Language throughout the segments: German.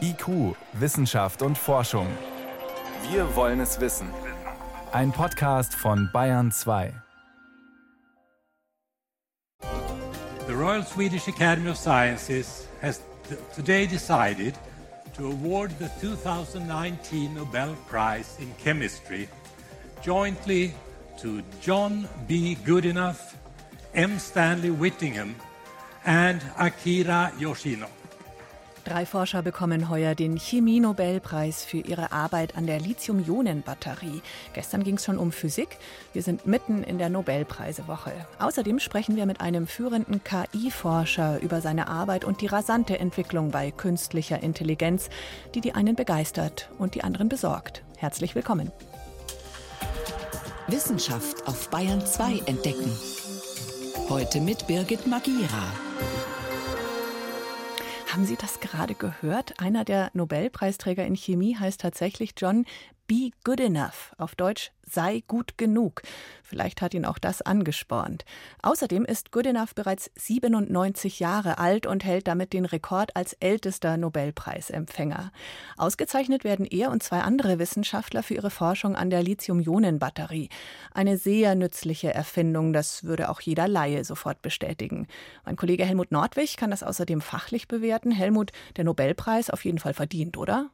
IQ, Wissenschaft und Forschung. Wir wollen es wissen. Ein Podcast von Bayern 2. The Royal Swedish Academy of Sciences has today decided to award the 2019 Nobel Prize in Chemistry jointly to John B. Goodenough, M. Stanley Whittingham, and Akira Yoshino. Drei Forscher bekommen heuer den Chemie-Nobelpreis für ihre Arbeit an der Lithium-Ionen-Batterie. Gestern ging es schon um Physik. Wir sind mitten in der Nobelpreisewoche. Außerdem sprechen wir mit einem führenden KI-Forscher über seine Arbeit und die rasante Entwicklung bei künstlicher Intelligenz, die die einen begeistert und die anderen besorgt. Herzlich willkommen. Wissenschaft auf Bayern 2 entdecken. Heute mit Birgit Magira. Haben Sie das gerade gehört? Einer der Nobelpreisträger in Chemie heißt tatsächlich John Be Good Enough, auf Deutsch sei gut genug. Vielleicht hat ihn auch das angespornt. Außerdem ist Goodenough bereits 97 Jahre alt und hält damit den Rekord als ältester Nobelpreisempfänger. Ausgezeichnet werden er und zwei andere Wissenschaftler für ihre Forschung an der Lithium-Ionen-Batterie. Eine sehr nützliche Erfindung, das würde auch jeder Laie sofort bestätigen. Mein Kollege Helmut Nordwig kann das außerdem fachlich bewerten. Helmut, der Nobelpreis auf jeden Fall verdient, oder?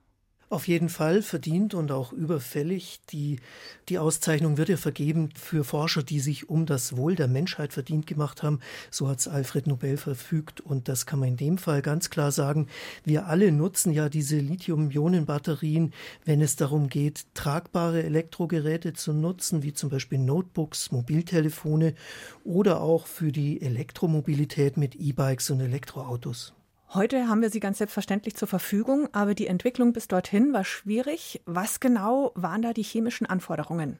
Auf jeden Fall verdient und auch überfällig. Die, die Auszeichnung wird ja vergeben für Forscher, die sich um das Wohl der Menschheit verdient gemacht haben. So hat es Alfred Nobel verfügt. Und das kann man in dem Fall ganz klar sagen. Wir alle nutzen ja diese Lithium-Ionen-Batterien, wenn es darum geht, tragbare Elektrogeräte zu nutzen, wie zum Beispiel Notebooks, Mobiltelefone oder auch für die Elektromobilität mit E-Bikes und Elektroautos. Heute haben wir sie ganz selbstverständlich zur Verfügung, aber die Entwicklung bis dorthin war schwierig. Was genau waren da die chemischen Anforderungen?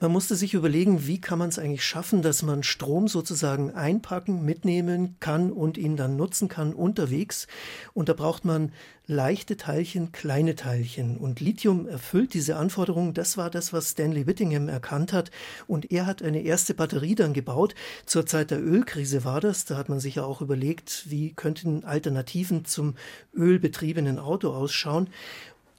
Man musste sich überlegen, wie kann man es eigentlich schaffen, dass man Strom sozusagen einpacken, mitnehmen kann und ihn dann nutzen kann unterwegs. Und da braucht man leichte Teilchen, kleine Teilchen. Und Lithium erfüllt diese Anforderungen. Das war das, was Stanley Whittingham erkannt hat. Und er hat eine erste Batterie dann gebaut. Zur Zeit der Ölkrise war das. Da hat man sich ja auch überlegt, wie könnten Alternativen zum ölbetriebenen Auto ausschauen.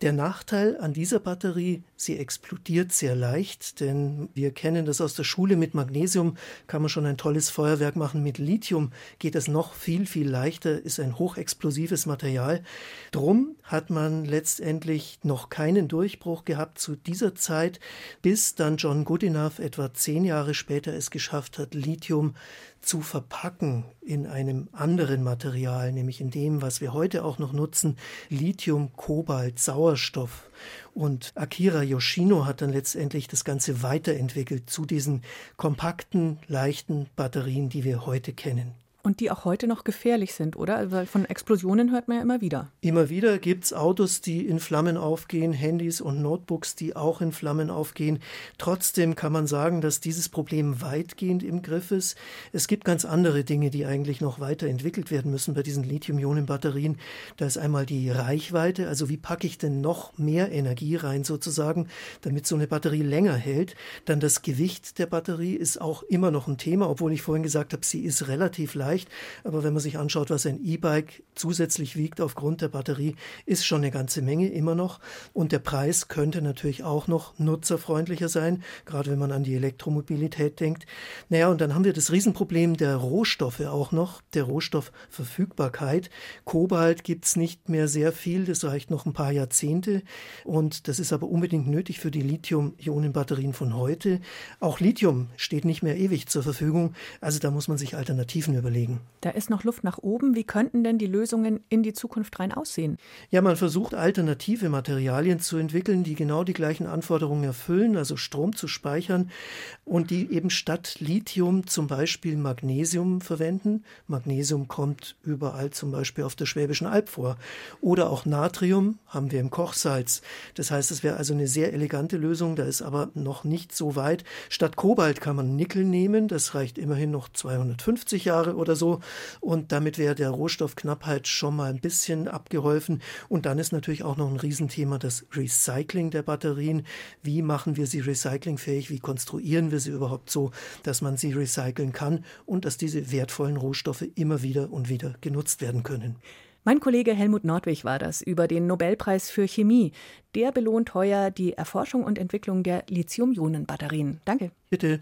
Der Nachteil an dieser Batterie, sie explodiert sehr leicht, denn wir kennen das aus der Schule. Mit Magnesium kann man schon ein tolles Feuerwerk machen. Mit Lithium geht es noch viel, viel leichter, ist ein hochexplosives Material. Drum hat man letztendlich noch keinen Durchbruch gehabt zu dieser Zeit, bis dann John Goodenough etwa zehn Jahre später es geschafft hat, Lithium zu verpacken in einem anderen Material, nämlich in dem, was wir heute auch noch nutzen, Lithium, Kobalt, Sauerstoff. Und Akira Yoshino hat dann letztendlich das Ganze weiterentwickelt zu diesen kompakten, leichten Batterien, die wir heute kennen. Und die auch heute noch gefährlich sind, oder? Weil von Explosionen hört man ja immer wieder. Immer wieder gibt es Autos, die in Flammen aufgehen, Handys und Notebooks, die auch in Flammen aufgehen. Trotzdem kann man sagen, dass dieses Problem weitgehend im Griff ist. Es gibt ganz andere Dinge, die eigentlich noch weiterentwickelt werden müssen bei diesen Lithium-Ionen-Batterien. Da ist einmal die Reichweite, also wie packe ich denn noch mehr Energie rein sozusagen, damit so eine Batterie länger hält. Dann das Gewicht der Batterie ist auch immer noch ein Thema, obwohl ich vorhin gesagt habe, sie ist relativ leicht leicht. Aber wenn man sich anschaut, was ein E-Bike zusätzlich wiegt aufgrund der Batterie, ist schon eine ganze Menge immer noch. Und der Preis könnte natürlich auch noch nutzerfreundlicher sein, gerade wenn man an die Elektromobilität denkt. Naja, und dann haben wir das Riesenproblem der Rohstoffe auch noch, der Rohstoffverfügbarkeit. Kobalt gibt es nicht mehr sehr viel, das reicht noch ein paar Jahrzehnte. Und das ist aber unbedingt nötig für die Lithium-Ionen-Batterien von heute. Auch Lithium steht nicht mehr ewig zur Verfügung. Also da muss man sich Alternativen überlegen legen. Da ist noch Luft nach oben. Wie könnten denn die Lösungen in die Zukunft rein aussehen? Ja, man versucht alternative Materialien zu entwickeln, die genau die gleichen Anforderungen erfüllen, also Strom zu speichern und die eben statt Lithium zum Beispiel Magnesium verwenden. Magnesium kommt überall zum Beispiel auf der Schwäbischen Alb vor. Oder auch Natrium haben wir im Kochsalz. Das heißt, es wäre also eine sehr elegante Lösung, da ist aber noch nicht so weit. Statt Kobalt kann man Nickel nehmen, das reicht immerhin noch 250 Jahre oder so. Und damit wäre der Rohstoffknappheit schon mal ein bisschen abgeholfen. Und dann ist natürlich auch noch ein Riesenthema das Recycling der Batterien. Wie machen wir sie recyclingfähig? Wie konstruieren wir sie überhaupt so, dass man sie recyceln kann und dass diese wertvollen Rohstoffe immer wieder und wieder genutzt werden können? Mein Kollege Helmut Nordwig war das über den Nobelpreis für Chemie. Der belohnt heuer die Erforschung und Entwicklung der Lithium-Ionen-Batterien. Danke. Bitte.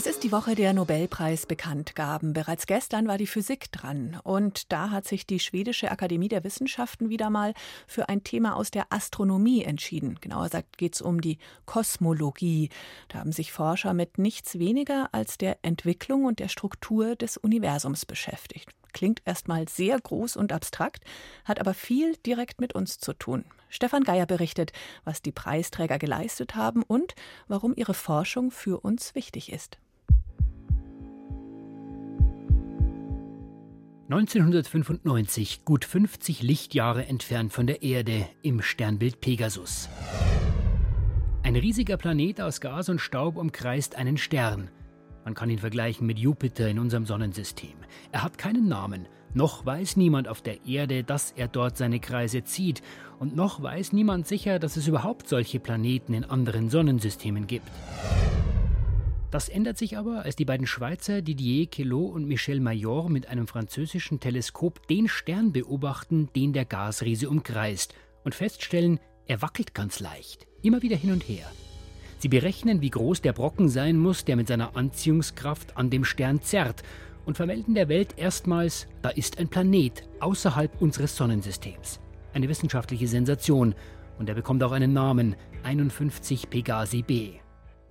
Es ist die Woche der Nobelpreisbekanntgaben. Bereits gestern war die Physik dran. Und da hat sich die Schwedische Akademie der Wissenschaften wieder mal für ein Thema aus der Astronomie entschieden. Genauer gesagt geht es um die Kosmologie. Da haben sich Forscher mit nichts weniger als der Entwicklung und der Struktur des Universums beschäftigt. Klingt erstmal sehr groß und abstrakt, hat aber viel direkt mit uns zu tun. Stefan Geier berichtet, was die Preisträger geleistet haben und warum ihre Forschung für uns wichtig ist. 1995, gut 50 Lichtjahre entfernt von der Erde im Sternbild Pegasus. Ein riesiger Planet aus Gas und Staub umkreist einen Stern. Man kann ihn vergleichen mit Jupiter in unserem Sonnensystem. Er hat keinen Namen, noch weiß niemand auf der Erde, dass er dort seine Kreise zieht, und noch weiß niemand sicher, dass es überhaupt solche Planeten in anderen Sonnensystemen gibt. Das ändert sich aber, als die beiden Schweizer Didier Queloz und Michel Mayor mit einem französischen Teleskop den Stern beobachten, den der Gasriese umkreist, und feststellen, er wackelt ganz leicht, immer wieder hin und her. Sie berechnen, wie groß der Brocken sein muss, der mit seiner Anziehungskraft an dem Stern zerrt, und vermelden der Welt erstmals, da ist ein Planet außerhalb unseres Sonnensystems. Eine wissenschaftliche Sensation, und er bekommt auch einen Namen, 51 Pegasi b.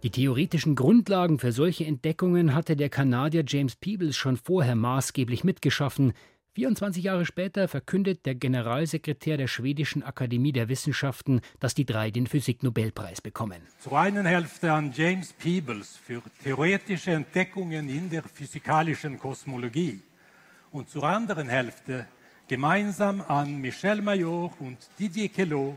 Die theoretischen Grundlagen für solche Entdeckungen hatte der Kanadier James Peebles schon vorher maßgeblich mitgeschaffen. 24 Jahre später verkündet der Generalsekretär der Schwedischen Akademie der Wissenschaften, dass die drei den Physiknobelpreis bekommen. Zur einen Hälfte an James Peebles für theoretische Entdeckungen in der physikalischen Kosmologie und zur anderen Hälfte gemeinsam an Michel Mayor und Didier Queloz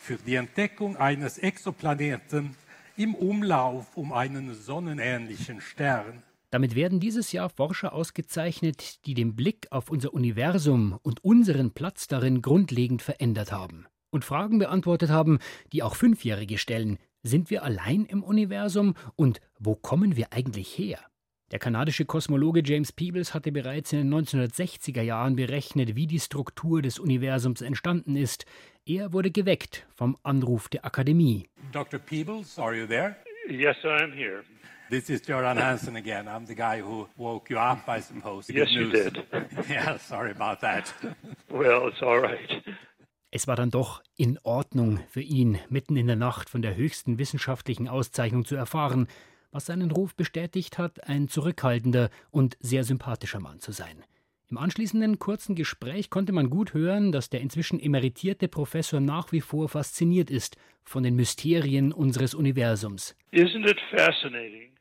für die Entdeckung eines Exoplaneten im Umlauf um einen sonnenähnlichen Stern. Damit werden dieses Jahr Forscher ausgezeichnet, die den Blick auf unser Universum und unseren Platz darin grundlegend verändert haben. Und Fragen beantwortet haben, die auch Fünfjährige stellen. Sind wir allein im Universum und wo kommen wir eigentlich her? Der kanadische Kosmologe James Peebles hatte bereits in den 1960er Jahren berechnet, wie die Struktur des Universums entstanden ist. Er wurde geweckt vom Anruf der Akademie. Dr. Peebles, are you there? Yes, I am here. This is Göran Hansen again. I'm the guy who woke you up, I suppose. Yes, you did. yeah, sorry about that. Well, it's all right. Es war dann doch in Ordnung für ihn, mitten in der Nacht von der höchsten wissenschaftlichen Auszeichnung zu erfahren, was seinen Ruf bestätigt hat, ein zurückhaltender und sehr sympathischer Mann zu sein. Im anschließenden kurzen Gespräch konnte man gut hören, dass der inzwischen emeritierte Professor nach wie vor fasziniert ist von den Mysterien unseres Universums.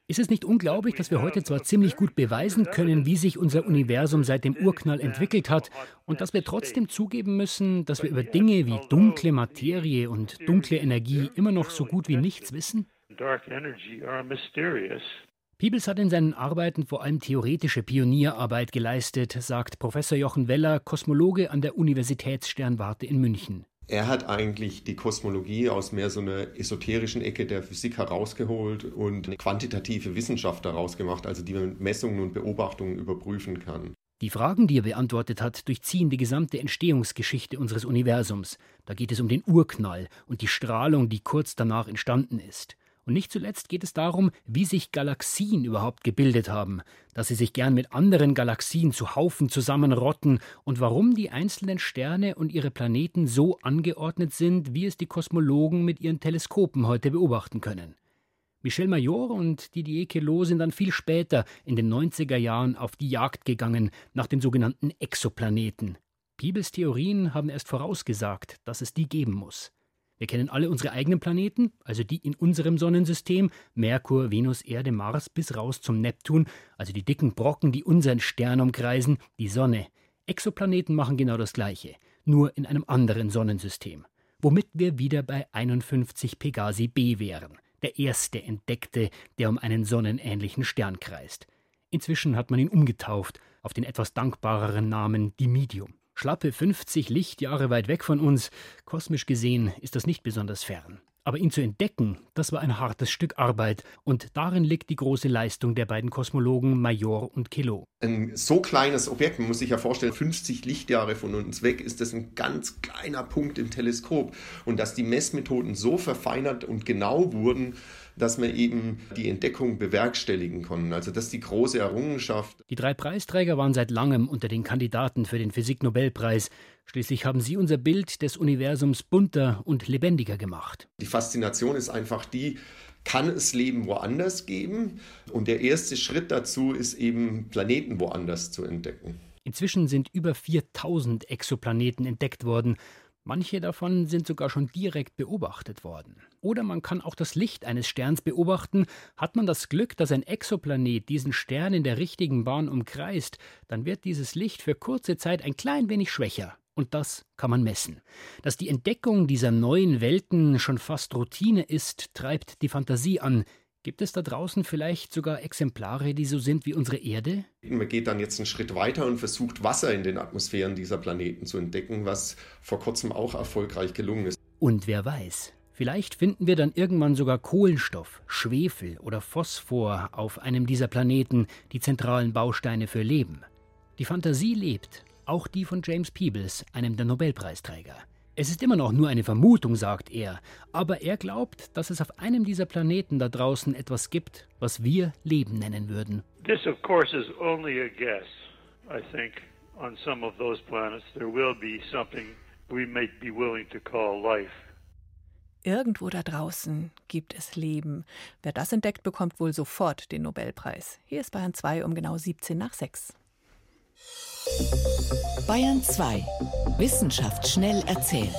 Ist es nicht unglaublich, dass wir heute zwar ziemlich gut beweisen können, wie sich unser Universum seit dem Urknall entwickelt hat, und dass wir trotzdem zugeben müssen, dass wir über Dinge wie dunkle Materie und dunkle Energie immer noch so gut wie nichts wissen? Peebles hat in seinen Arbeiten vor allem theoretische Pionierarbeit geleistet, sagt Professor Jochen Weller, Kosmologe an der Universitätssternwarte in München. Er hat eigentlich die Kosmologie aus mehr so einer esoterischen Ecke der Physik herausgeholt und eine quantitative Wissenschaft daraus gemacht, also die man mit Messungen und Beobachtungen überprüfen kann. Die Fragen, die er beantwortet hat, durchziehen die gesamte Entstehungsgeschichte unseres Universums. Da geht es um den Urknall und die Strahlung, die kurz danach entstanden ist. Und nicht zuletzt geht es darum, wie sich Galaxien überhaupt gebildet haben, dass sie sich gern mit anderen Galaxien zu Haufen zusammenrotten und warum die einzelnen Sterne und ihre Planeten so angeordnet sind, wie es die Kosmologen mit ihren Teleskopen heute beobachten können. Michel Mayor und Didier Queloz sind dann viel später in den 90er Jahren auf die Jagd gegangen nach den sogenannten Exoplaneten. Peebles Theorien haben erst vorausgesagt, dass es die geben muss. Wir kennen alle unsere eigenen Planeten, also die in unserem Sonnensystem, Merkur, Venus, Erde, Mars bis raus zum Neptun, also die dicken Brocken, die unseren Stern umkreisen, die Sonne. Exoplaneten machen genau das gleiche, nur in einem anderen Sonnensystem. Womit wir wieder bei 51 Pegasi b wären, der erste entdeckte, der um einen sonnenähnlichen Stern kreist. Inzwischen hat man ihn umgetauft auf den etwas dankbareren Namen Dimidium. Schlappe 50 Lichtjahre weit weg von uns. Kosmisch gesehen ist das nicht besonders fern. Aber ihn zu entdecken, das war ein hartes Stück Arbeit. Und darin liegt die große Leistung der beiden Kosmologen Major und Kilo. Ein so kleines Objekt, man muss sich ja vorstellen, 50 Lichtjahre von uns weg, ist das ein ganz kleiner Punkt im Teleskop. Und dass die Messmethoden so verfeinert und genau wurden, dass wir eben die Entdeckung bewerkstelligen konnten. Also das ist die große Errungenschaft. Die drei Preisträger waren seit langem unter den Kandidaten für den Physiknobelpreis. Schließlich haben sie unser Bild des Universums bunter und lebendiger gemacht. Die Faszination ist einfach die, kann es Leben woanders geben? Und der erste Schritt dazu ist eben, Planeten woanders zu entdecken. Inzwischen sind über 4000 Exoplaneten entdeckt worden. Manche davon sind sogar schon direkt beobachtet worden. Oder man kann auch das Licht eines Sterns beobachten. Hat man das Glück, dass ein Exoplanet diesen Stern in der richtigen Bahn umkreist, dann wird dieses Licht für kurze Zeit ein klein wenig schwächer. Und das kann man messen. Dass die Entdeckung dieser neuen Welten schon fast Routine ist, treibt die Fantasie an. Gibt es da draußen vielleicht sogar Exemplare, die so sind wie unsere Erde? Man geht dann jetzt einen Schritt weiter und versucht, Wasser in den Atmosphären dieser Planeten zu entdecken, was vor kurzem auch erfolgreich gelungen ist. Und wer weiß, vielleicht finden wir dann irgendwann sogar Kohlenstoff, Schwefel oder Phosphor auf einem dieser Planeten, die zentralen Bausteine für Leben. Die Fantasie lebt auch die von James Peebles, einem der Nobelpreisträger. Es ist immer noch nur eine Vermutung, sagt er, aber er glaubt, dass es auf einem dieser Planeten da draußen etwas gibt, was wir Leben nennen würden. This, of course, is only a guess. I think on some of those planets there will be something we may be willing to call life. Irgendwo da draußen gibt es Leben. Wer das entdeckt, bekommt wohl sofort den Nobelpreis. Hier ist Bayern 2 um genau 17 nach 6. Bayern 2. Wissenschaft schnell erzählt.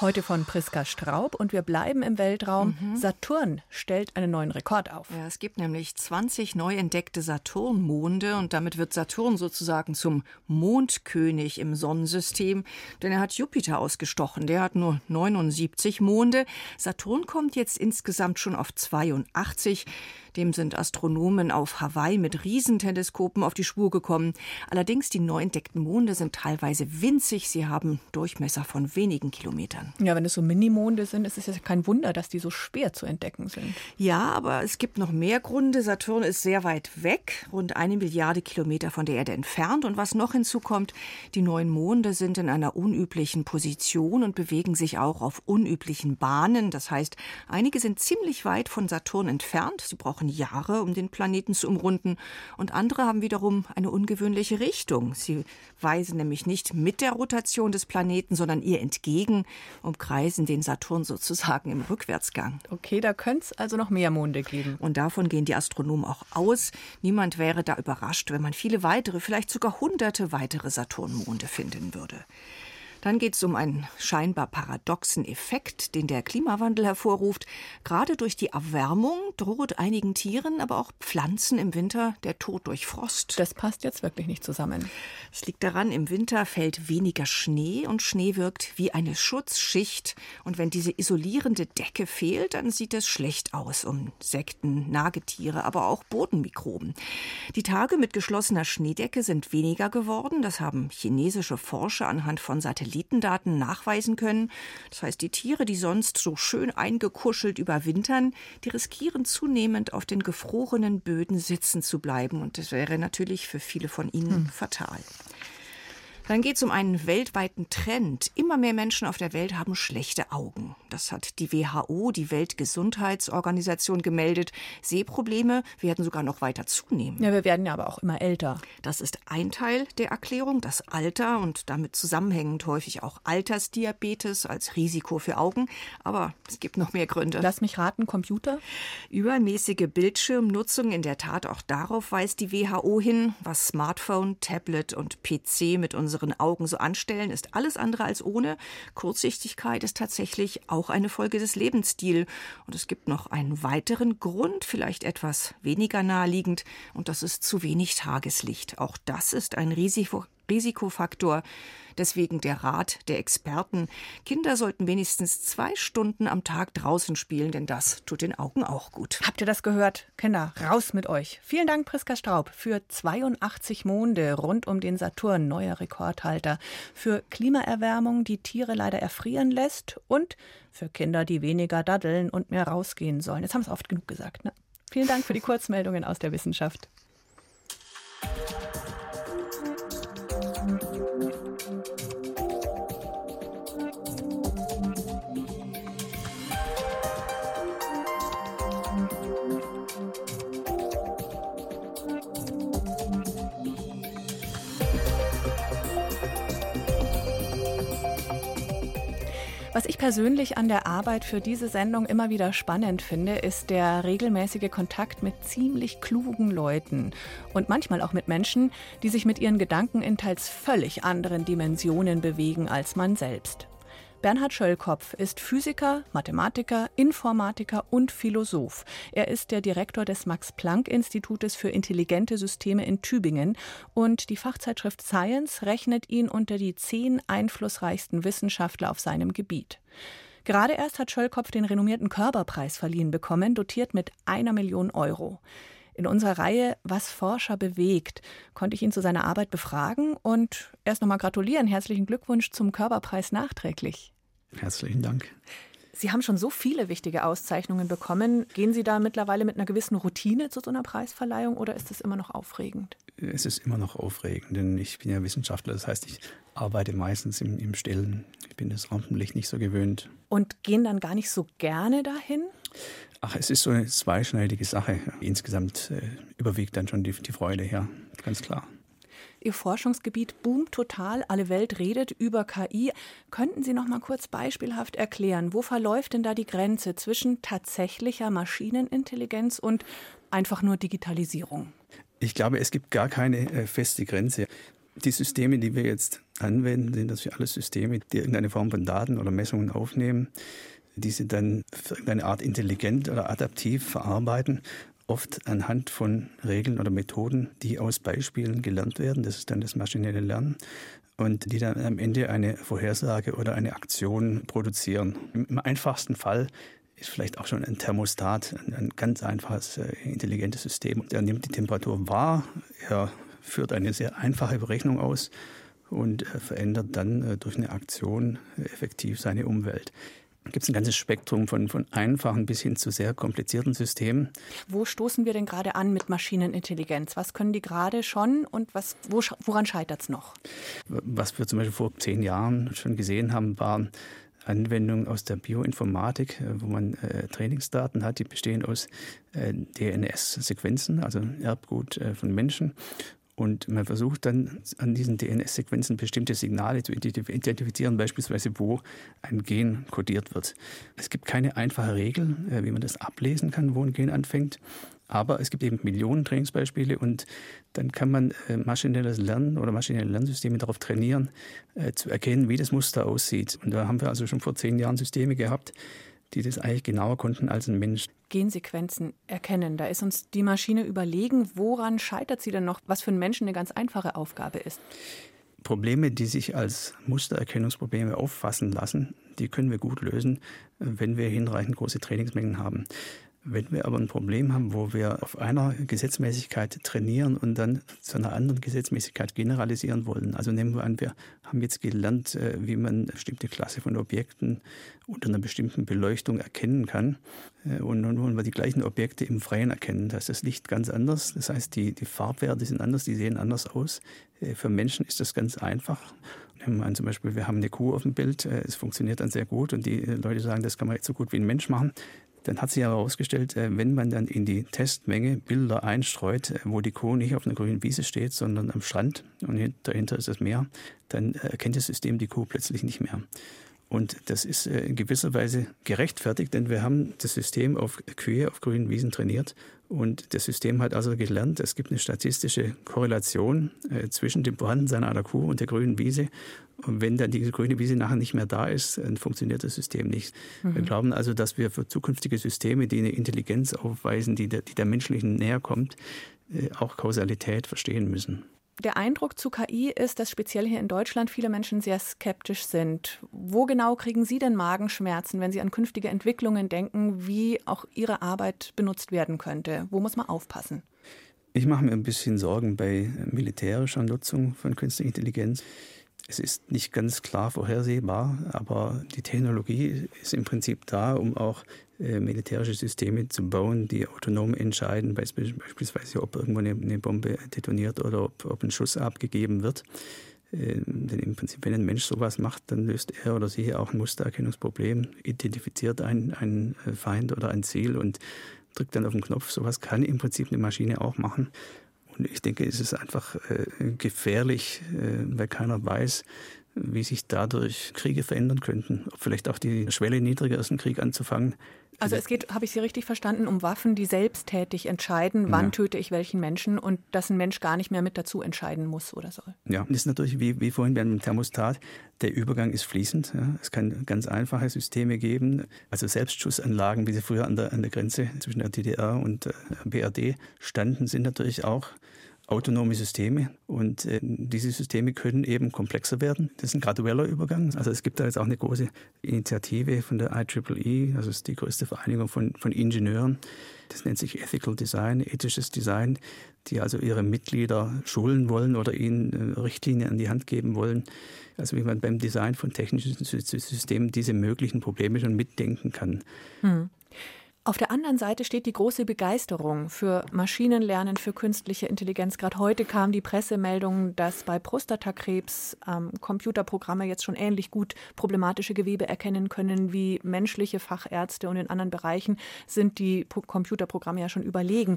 Heute von Priska Straub und wir bleiben im Weltraum. Mhm. Saturn stellt einen neuen Rekord auf. Ja, es gibt nämlich 20 neu entdeckte Saturnmonde und damit wird Saturn sozusagen zum Mondkönig im Sonnensystem, denn er hat Jupiter ausgestochen. Der hat nur 79 Monde. Saturn kommt jetzt insgesamt schon auf 82. Dem sind Astronomen auf Hawaii mit Riesenteleskopen auf die Spur gekommen. Allerdings die neu entdeckten Monde sind teilweise winzig. Sie haben Durchmesser von wenigen Kilometern. Ja, wenn es so Minimonde sind, ist es ja kein Wunder, dass die so schwer zu entdecken sind. Ja, aber es gibt noch mehr Gründe. Saturn ist sehr weit weg, rund eine Milliarde Kilometer von der Erde entfernt. Und was noch hinzukommt, die neuen Monde sind in einer unüblichen Position und bewegen sich auch auf unüblichen Bahnen. Das heißt, einige sind ziemlich weit von Saturn entfernt. Sie brauchen brauchen Jahre, um den Planeten zu umrunden. Und andere haben wiederum eine ungewöhnliche Richtung. Sie weisen nämlich nicht mit der Rotation des Planeten, sondern ihr entgegen, umkreisen den Saturn sozusagen im Rückwärtsgang. Okay, da könnte es also noch mehr Monde geben. Und davon gehen die Astronomen auch aus. Niemand wäre da überrascht, wenn man viele weitere, vielleicht sogar hunderte weitere Saturnmonde finden würde. Dann geht es um einen scheinbar paradoxen Effekt, den der Klimawandel hervorruft. Gerade durch die Erwärmung droht einigen Tieren, aber auch Pflanzen im Winter der Tod durch Frost. Das passt jetzt wirklich nicht zusammen. Es liegt daran, im Winter fällt weniger Schnee und Schnee wirkt wie eine Schutzschicht. Und wenn diese isolierende Decke fehlt, dann sieht es schlecht aus um Insekten, Nagetiere, aber auch Bodenmikroben. Die Tage mit geschlossener Schneedecke sind weniger geworden. Das haben chinesische Forscher anhand von Satelliten Satellitendaten nachweisen können. Das heißt, die Tiere, die sonst so schön eingekuschelt überwintern, die riskieren zunehmend auf den gefrorenen Böden sitzen zu bleiben. Und das wäre natürlich für viele von ihnen hm. fatal. Dann geht es um einen weltweiten Trend. Immer mehr Menschen auf der Welt haben schlechte Augen. Das hat die WHO, die Weltgesundheitsorganisation, gemeldet. Sehprobleme werden sogar noch weiter zunehmen. Ja, wir werden ja aber auch immer älter. Das ist ein Teil der Erklärung, das Alter und damit zusammenhängend häufig auch Altersdiabetes als Risiko für Augen. Aber es gibt noch mehr Gründe. Lass mich raten, Computer? Übermäßige Bildschirmnutzung, in der Tat auch darauf weist die WHO hin, was Smartphone, Tablet und PC mit unseren unseren Augen so anstellen, ist alles andere als ohne. Kurzsichtigkeit ist tatsächlich auch eine Folge des Lebensstils. Und es gibt noch einen weiteren Grund, vielleicht etwas weniger naheliegend, und das ist zu wenig Tageslicht. Auch das ist ein Risiko, Risikofaktor. Deswegen der Rat der Experten. Kinder sollten wenigstens zwei Stunden am Tag draußen spielen, denn das tut den Augen auch gut. Habt ihr das gehört? Kinder, raus mit euch. Vielen Dank, Priska Straub, für 82 Monde rund um den Saturn, neuer Rekordhalter. Für Klimaerwärmung, die Tiere leider erfrieren lässt und für Kinder, die weniger daddeln und mehr rausgehen sollen. Jetzt haben es oft genug gesagt, ne? Vielen Dank für die Kurzmeldungen aus der Wissenschaft. Was ich persönlich an der Arbeit für diese Sendung immer wieder spannend finde, ist der regelmäßige Kontakt mit ziemlich klugen Leuten und manchmal auch mit Menschen, die sich mit ihren Gedanken in teils völlig anderen Dimensionen bewegen als man selbst. Bernhard Schöllkopf ist Physiker, Mathematiker, Informatiker und Philosoph. Er ist der Direktor des Max-Planck-Institutes für intelligente Systeme in Tübingen und die Fachzeitschrift Science rechnet ihn unter die zehn einflussreichsten Wissenschaftler auf seinem Gebiet. Gerade erst hat Schöllkopf den renommierten Körperpreis verliehen bekommen, dotiert mit einer Million Euro. In unserer Reihe Was Forscher bewegt konnte ich ihn zu seiner Arbeit befragen und erst nochmal gratulieren. Herzlichen Glückwunsch zum Körperpreis nachträglich. Herzlichen Dank. Sie haben schon so viele wichtige Auszeichnungen bekommen. Gehen Sie da mittlerweile mit einer gewissen Routine zu so einer Preisverleihung oder ist es immer noch aufregend? Es ist immer noch aufregend, denn ich bin ja Wissenschaftler. Das heißt, ich arbeite meistens im, im Stillen. Ich bin das Rampenlicht nicht so gewöhnt. Und gehen dann gar nicht so gerne dahin? Ach, es ist so eine zweischneidige Sache. Insgesamt äh, überwiegt dann schon die, die Freude, ja, ganz klar. Ihr Forschungsgebiet boomt total, alle Welt redet über KI. Könnten Sie noch mal kurz beispielhaft erklären, wo verläuft denn da die Grenze zwischen tatsächlicher Maschinenintelligenz und einfach nur Digitalisierung? Ich glaube, es gibt gar keine äh, feste Grenze. Die Systeme, die wir jetzt anwenden, sind das für alle Systeme, die irgendeine Form von Daten oder Messungen aufnehmen diese dann für irgendeine Art intelligent oder adaptiv verarbeiten, oft anhand von Regeln oder Methoden, die aus Beispielen gelernt werden. Das ist dann das maschinelle Lernen und die dann am Ende eine Vorhersage oder eine Aktion produzieren. Im einfachsten Fall ist vielleicht auch schon ein Thermostat, ein, ein ganz einfaches, äh, intelligentes System. Der nimmt die Temperatur wahr, er führt eine sehr einfache Berechnung aus und äh, verändert dann äh, durch eine Aktion effektiv seine Umwelt gibt es ein ganzes Spektrum von, von einfachen bis hin zu sehr komplizierten Systemen. Wo stoßen wir denn gerade an mit Maschinenintelligenz? Was können die gerade schon und was, wo, woran scheitert es noch? Was wir zum Beispiel vor zehn Jahren schon gesehen haben, waren Anwendungen aus der Bioinformatik, äh, wo man äh, Trainingsdaten hat, die bestehen aus äh, DNS-Sequenzen, also Erbgut äh, von Menschen. Und man versucht dann an diesen DNS-Sequenzen bestimmte Signale zu identifizieren, beispielsweise wo ein Gen kodiert wird. Es gibt keine einfache Regel, äh, wie man das ablesen kann, wo ein Gen anfängt. Aber es gibt eben Millionen Trainingsbeispiele und dann kann man äh, maschinelles Lernen oder maschinelle Lernsysteme darauf trainieren, äh, zu erkennen, wie das Muster aussieht. Und da haben wir also schon vor zehn Jahren Systeme gehabt, die das eigentlich genauer konnten als ein Mensch. Gensequenzen erkennen, da ist uns die Maschine überlegen. Woran scheitert sie denn noch, was für einen Menschen eine ganz einfache Aufgabe ist? Probleme, die sich als Mustererkennungsprobleme auffassen lassen, die können wir gut lösen, wenn wir hinreichend große Trainingsmengen haben. Wenn wir aber ein Problem haben, wo wir auf einer Gesetzmäßigkeit trainieren und dann zu einer anderen Gesetzmäßigkeit generalisieren wollen, also nehmen wir an, wir haben jetzt gelernt, äh, wie man eine bestimmte Klasse von Objekten unter einer bestimmten Beleuchtung erkennen kann. Äh, und nun wollen wir die gleichen Objekte im Freien erkennen. Da ist das Licht ganz anders. Das heißt, die, die Farbwerte sind anders, die sehen anders aus. Äh, für Menschen ist das ganz einfach. Nehmen wir an, zum Beispiel, wir haben eine Kuh auf dem Bild, es funktioniert dann sehr gut und die Leute sagen, das kann man jetzt so gut wie ein Mensch machen. Dann hat sich herausgestellt, äh, wenn man dann in die Testmenge Bilder einstreut, äh, wo die Kuh nicht auf einer grünen Wiese steht, sondern am Strand und dahinter ist das Meer, dann äh, erkennt das System die Kuh plötzlich nicht mehr. Und das ist in gewisser Weise gerechtfertigt, denn wir haben das System auf Kühe auf grünen Wiesen trainiert und das System hat also gelernt, es gibt eine statistische Korrelation zwischen dem Vorhandensein einer Kuh und der grünen Wiese und wenn dann diese grüne Wiese nachher nicht mehr da ist, dann funktioniert das System nicht. Mhm. Wir glauben also, dass wir für zukünftige Systeme, die eine Intelligenz aufweisen, die der, die der menschlichen näher kommt, äh, auch Kausalität verstehen müssen. Der Eindruck zu KI ist, dass speziell hier in Deutschland viele Menschen sehr skeptisch sind. Wo genau kriegen Sie denn Magenschmerzen, wenn Sie an künftige Entwicklungen denken, wie auch Ihre Arbeit benutzt werden könnte? Wo muss man aufpassen? Ich mache mir ein bisschen Sorgen bei militärischer Nutzung von künstlicher Intelligenz. Es ist nicht ganz klar vorhersehbar, aber die Technologie ist im Prinzip da, um auch äh, militärische Systeme zu bauen, die autonom entscheiden, beispielsweise ob irgendwo eine, Bombe detoniert oder ob, ein Schuss abgegeben wird. Äh, denn im Prinzip, wenn ein Mensch sowas macht, dann löst er oder sie auch ein Mustererkennungsproblem, identifiziert einen, einen Feind oder ein Ziel und drückt dann auf den Knopf. Sowas kann im Prinzip eine Maschine auch machen. Und ich denke, es ist einfach äh, gefährlich, äh, weil keiner weiß, wie sich dadurch Kriege verändern könnten. Ob vielleicht auch die Schwelle niedriger ist, einen Krieg anzufangen. Also es geht, habe ich Sie richtig verstanden, um Waffen, die selbsttätig entscheiden, wann ja. töte ich welchen Menschen und dass ein Mensch gar nicht mehr mit dazu entscheiden muss oder soll. Ja, das ist natürlich wie, wie vorhin bei einem Thermostat. Der Übergang ist fließend. Ja. Es kann ganz einfache Systeme geben, also Selbstschussanlagen, wie sie früher an der, an der Grenze zwischen der DDR und äh, BRD standen, sind natürlich auch autonome Systeme und äh, diese Systeme können eben komplexer werden. Das ist ein gradueller Übergang. Also es gibt da jetzt auch eine große Initiative von der IEEE, also ist die größte Vereinigung von, von Ingenieuren. Das nennt sich Ethical Design, ethisches Design, die also ihre Mitglieder schulen wollen oder ihnen äh, Richtlinien an die Hand geben wollen. Also wie man beim Design von technischen Systemen diese möglichen Probleme schon mitdenken kann. Hm. Auf der anderen Seite steht die große Begeisterung für Maschinenlernen, für künstliche Intelligenz. Gerade heute kam die Pressemeldung, dass bei Prostatakrebs ähm, Computerprogramme jetzt schon ähnlich gut problematische Gewebe erkennen können wie menschliche Fachärzte und in anderen Bereichen sind die Computerprogramme ja schon überlegen.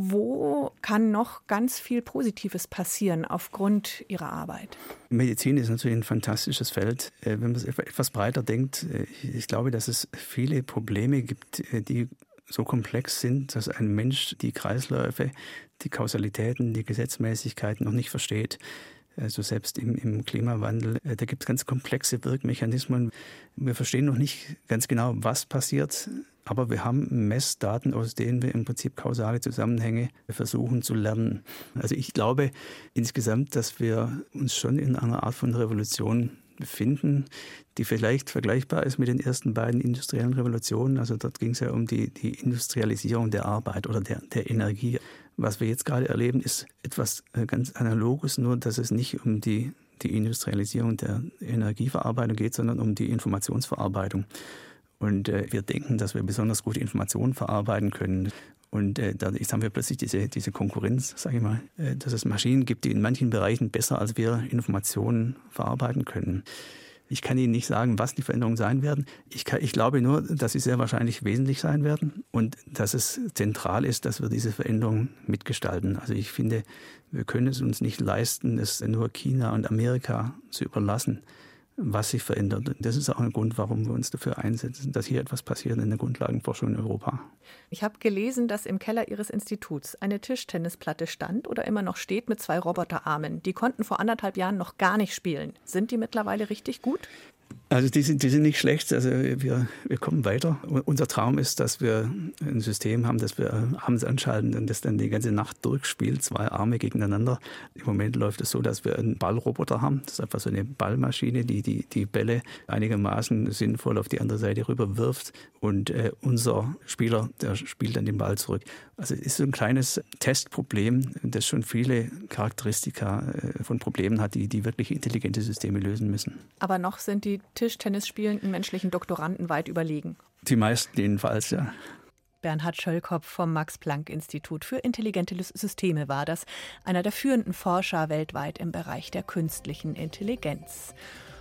Wo kann noch ganz viel Positives passieren aufgrund Ihrer Arbeit? Medizin ist natürlich ein fantastisches Feld. Äh, wenn man es etwas breiter denkt, äh, ich glaube, dass es viele Probleme gibt, äh, die so komplex sind, dass ein Mensch die Kreisläufe, die Kausalitäten, die Gesetzmäßigkeiten noch nicht versteht. Also selbst im, im Klimawandel, da gibt es ganz komplexe Wirkmechanismen. Wir verstehen noch nicht ganz genau, was passiert. Aber wir haben Messdaten, aus denen wir im Prinzip kausale Zusammenhänge versuchen zu lernen. Also ich glaube insgesamt, dass wir uns schon in einer Art von Revolution befinden, die vielleicht vergleichbar ist mit den ersten beiden industriellen Revolutionen. Also dort ging es ja um die, die Industrialisierung der Arbeit oder der, der Energie. Was wir jetzt gerade erleben, ist etwas äh, ganz Analoges, nur dass es nicht um die, die Industrialisierung der Energieverarbeitung geht, sondern um die Informationsverarbeitung. Und äh, wir denken, dass wir besonders gute Informationen verarbeiten können. Und äh, dadurch haben wir plötzlich diese, diese Konkurrenz, sage ich mal, äh, dass es Maschinen gibt, die in manchen Bereichen besser als wir Informationen verarbeiten können. Ich kann Ihnen nicht sagen, was die Veränderungen sein werden. Ich, kann, ich glaube nur, dass sie sehr wahrscheinlich wesentlich sein werden und dass es zentral ist, dass wir diese Veränderungen mitgestalten. Also ich finde, wir können es uns nicht leisten, es nur China und Amerika zu überlassen was sich verändert. Und das ist auch ein Grund, warum wir uns dafür einsetzen, dass hier etwas passiert in der Grundlagenforschung in Europa. Ich habe gelesen, dass im Keller Ihres Instituts eine Tischtennisplatte stand oder immer noch steht mit zwei Roboterarmen. Die konnten vor anderthalb Jahren noch gar nicht spielen. Sind die mittlerweile richtig gut? Also die sind, die sind nicht schlecht. Also wir, wir kommen weiter. Unser Traum ist, dass wir ein System haben, das wir abends anschalten und das dann die ganze Nacht durchspielt, zwei Arme gegeneinander. Im Moment läuft es so, dass wir einen Ballroboter haben. Das ist einfach so eine Ballmaschine, die die, die Bälle einigermaßen sinnvoll auf die andere Seite rüber wirft. Und äh, unser Spieler, der spielt dann den Ball zurück. Also es ist so ein kleines Testproblem, das schon viele Charakteristika äh, von Problemen hat, die, die wirklich intelligente Systeme lösen müssen. Aber noch sind die Tischtennis spielenden menschlichen Doktoranden weit überlegen. Die meisten jedenfalls, ja. Bernhard Schöllkopf vom Max-Planck-Institut für intelligente Systeme war das, einer der führenden Forscher weltweit im Bereich der künstlichen Intelligenz.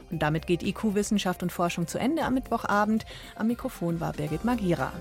Und damit geht IQ Wissenschaft und Forschung zu Ende am Mittwochabend. Am Mikrofon war Birgit Magira.